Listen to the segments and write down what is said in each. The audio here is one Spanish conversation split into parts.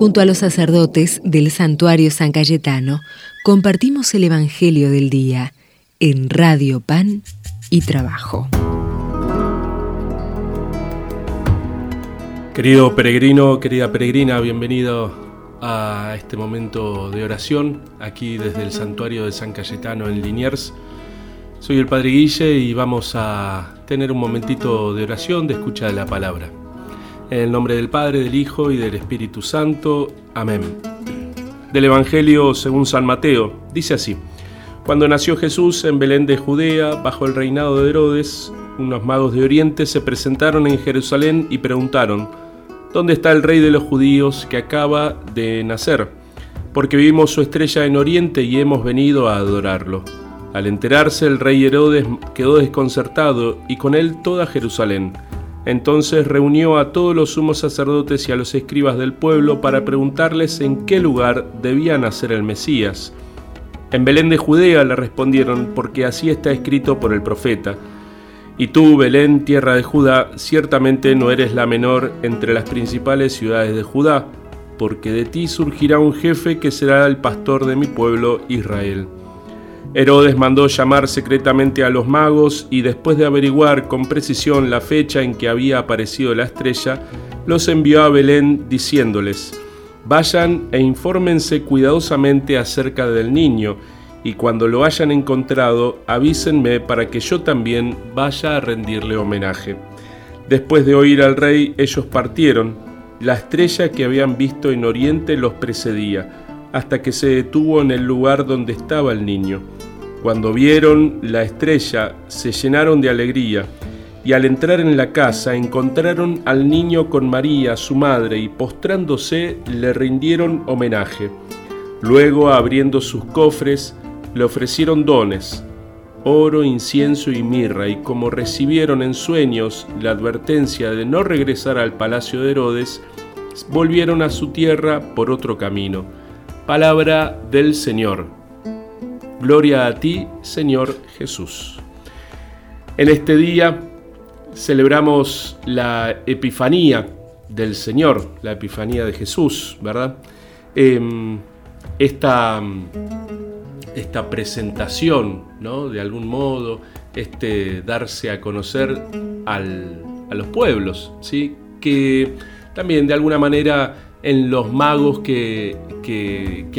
Junto a los sacerdotes del santuario San Cayetano, compartimos el Evangelio del Día en Radio Pan y Trabajo. Querido peregrino, querida peregrina, bienvenido a este momento de oración aquí desde el santuario de San Cayetano en Liniers. Soy el Padre Guille y vamos a tener un momentito de oración, de escucha de la palabra. En el nombre del Padre, del Hijo y del Espíritu Santo. Amén. Del Evangelio según San Mateo, dice así. Cuando nació Jesús en Belén de Judea, bajo el reinado de Herodes, unos magos de Oriente se presentaron en Jerusalén y preguntaron, ¿Dónde está el rey de los judíos que acaba de nacer? Porque vimos su estrella en Oriente y hemos venido a adorarlo. Al enterarse, el rey Herodes quedó desconcertado y con él toda Jerusalén. Entonces reunió a todos los sumos sacerdotes y a los escribas del pueblo para preguntarles en qué lugar debía nacer el Mesías. En Belén de Judea le respondieron, porque así está escrito por el profeta. Y tú, Belén, tierra de Judá, ciertamente no eres la menor entre las principales ciudades de Judá, porque de ti surgirá un jefe que será el pastor de mi pueblo Israel. Herodes mandó llamar secretamente a los magos y después de averiguar con precisión la fecha en que había aparecido la estrella, los envió a Belén diciéndoles, Vayan e infórmense cuidadosamente acerca del niño, y cuando lo hayan encontrado, avísenme para que yo también vaya a rendirle homenaje. Después de oír al rey, ellos partieron. La estrella que habían visto en Oriente los precedía hasta que se detuvo en el lugar donde estaba el niño. Cuando vieron la estrella, se llenaron de alegría, y al entrar en la casa encontraron al niño con María, su madre, y postrándose le rindieron homenaje. Luego, abriendo sus cofres, le ofrecieron dones, oro, incienso y mirra, y como recibieron en sueños la advertencia de no regresar al palacio de Herodes, volvieron a su tierra por otro camino Palabra del Señor. Gloria a ti, Señor Jesús. En este día celebramos la Epifanía del Señor, la Epifanía de Jesús, ¿verdad? Em, esta, esta presentación, ¿no? De algún modo, este darse a conocer a los pueblos, ¿sí? Que también de alguna manera en los magos que,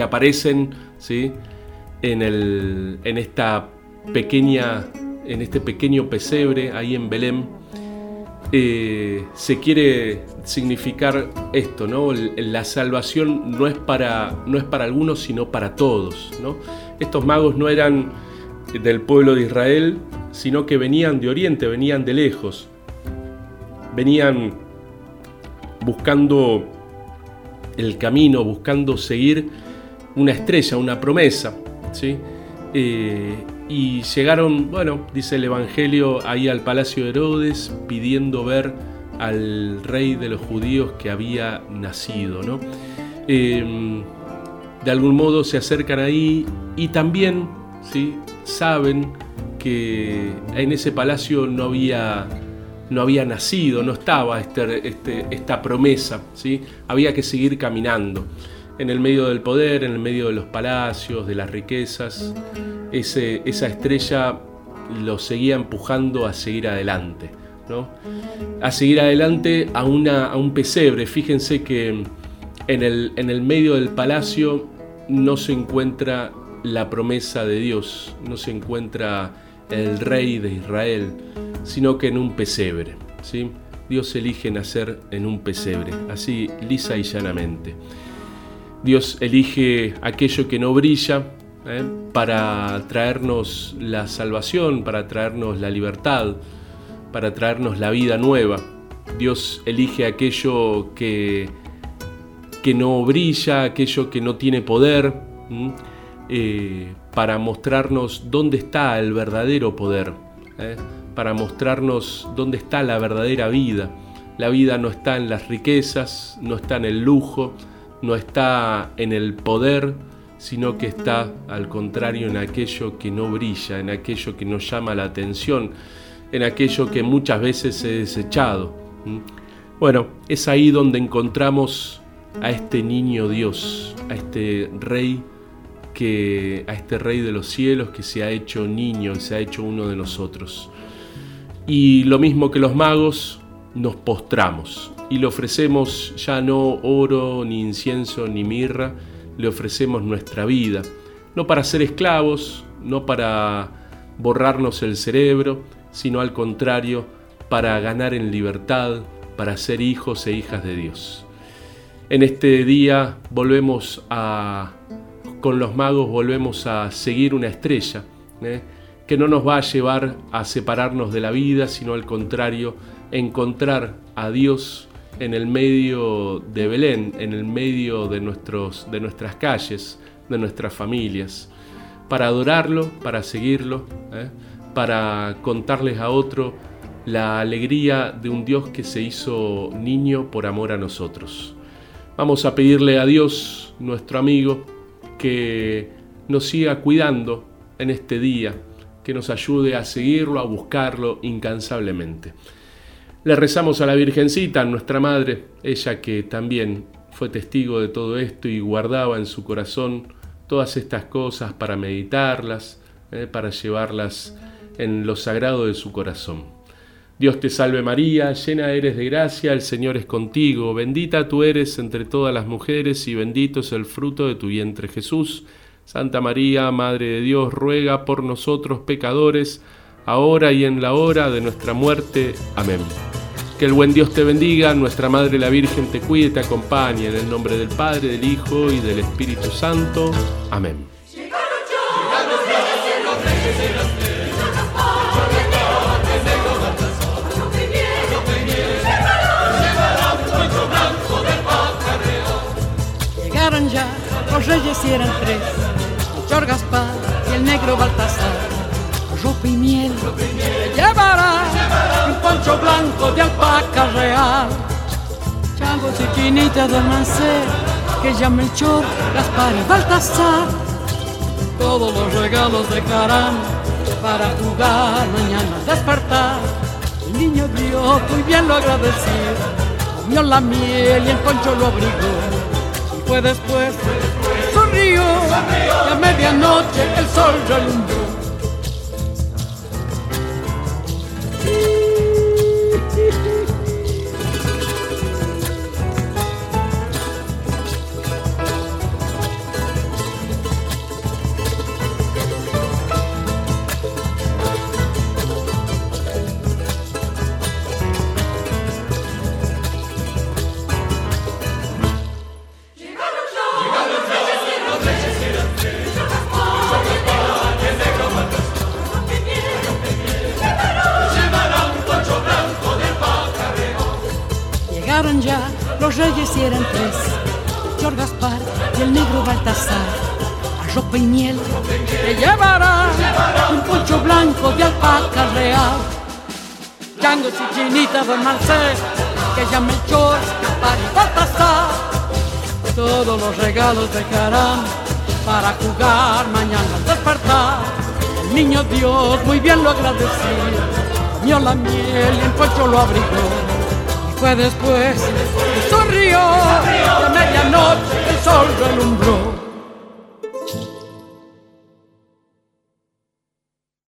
aparecen ¿sí? en, el, en, esta pequeña, en este pequeño pesebre ahí en Belén. Eh, se quiere significar esto, ¿no? La salvación no es para, no es para algunos, sino para todos. ¿no? Estos magos no eran del pueblo de Israel, sino que venían de Oriente, venían de lejos. Venían buscando el camino, buscando seguir una estrella, una promesa. ¿sí? Eh, y llegaron, bueno, dice el Evangelio, ahí al palacio de Herodes pidiendo ver al rey de los judíos que había nacido. ¿no? Em, de algún modo se acercan ahí y también ¿sí? saben que en ese palacio no había no había nacido, no estaba este, este, esta promesa, ¿sí? había que seguir caminando. En el medio del poder, en el medio de los palacios, de las riquezas, ese, esa estrella lo seguía empujando a seguir adelante, ¿no? a seguir adelante a, una, a un pesebre. Fíjense que en el, en el medio del palacio no se encuentra la promesa de Dios, no se encuentra el rey de Israel, sino que en un pesebre. ¿sí? Dios elige nacer en un pesebre, así lisa y llanamente. Dios elige aquello que no brilla ¿eh? para traernos la salvación, para traernos la libertad, para traernos la vida nueva. Dios elige aquello que, que no brilla, aquello que no tiene poder, eh, para mostrarnos dónde está el verdadero poder. ¿eh? Para mostrarnos dónde está la verdadera vida. La vida no está en las riquezas, no está en el lujo, no está en el poder, sino que está al contrario en aquello que no brilla, en aquello que nos llama la atención, en aquello que muchas veces he desechado. Bueno, es ahí donde encontramos a este niño Dios, a este rey que a este rey de los cielos que se ha hecho niño y se ha hecho uno de nosotros. Y lo mismo que los magos, nos postramos y le ofrecemos ya no oro, ni incienso, ni mirra, le ofrecemos nuestra vida, no para ser esclavos, no para borrarnos el cerebro, sino al contrario, para ganar en libertad, para ser hijos e hijas de Dios. En este día volvemos a, con los magos volvemos a seguir una estrella, ¿eh? Que no nos va a llevar a separarnos de la vida, sino al contrario, encontrar a Dios en el medio de Belén, en el medio de, nuestros, de nuestras calles, de nuestras familias, para adorarlo, para seguirlo, ¿eh? para contarles a otro la alegría de un Dios que se hizo niño por amor a nosotros. Vamos a pedirle a Dios, nuestro amigo, que nos siga cuidando en este día, que nos ayude a seguirlo, a buscarlo incansablemente. Le rezamos a la Virgencita, nuestra Madre, ella que también fue testigo de todo esto y guardaba en su corazón todas estas cosas para meditarlas, eh, para llevarlas en lo sagrado de su corazón. Dios te salve María, llena eres de gracia, el Señor es contigo, bendita tú eres entre todas las mujeres y bendito es el fruto de tu vientre Jesús. Santa María, Madre de Dios, ruega por nosotros pecadores, ahora y en la hora de nuestra muerte. Amén. Que el buen Dios te bendiga, nuestra Madre la Virgen te cuide, te acompañe, en el nombre del Padre, del Hijo y del Espíritu Santo. Amén. Llegaron ya los reyes eran tres, el Gaspar y el negro Baltasar ropa y miel, llevará un poncho blanco de alpaca real. Changos y quinitas del Mancé, que ya Melchor, Gaspar y Baltasar. Todos los regalos dejarán para jugar mañana despertar. El niño Dios muy bien lo agradeció, comió la miel y el poncho lo abrigó. Y fue después, y medianoche el sol los reyes eran tres, George Gaspar y el negro Baltasar, a ropa y miel que llevará un poncho blanco de alpaca real, changos y chinitas de Marcel, que ya Melchor, Gaspar y Baltasar, todos los regalos dejarán para jugar mañana al despertar. El niño Dios muy bien lo agradeció, comió la miel y el poncho lo abrigó fue después, sonrió, y a medianoche el sol relumbró.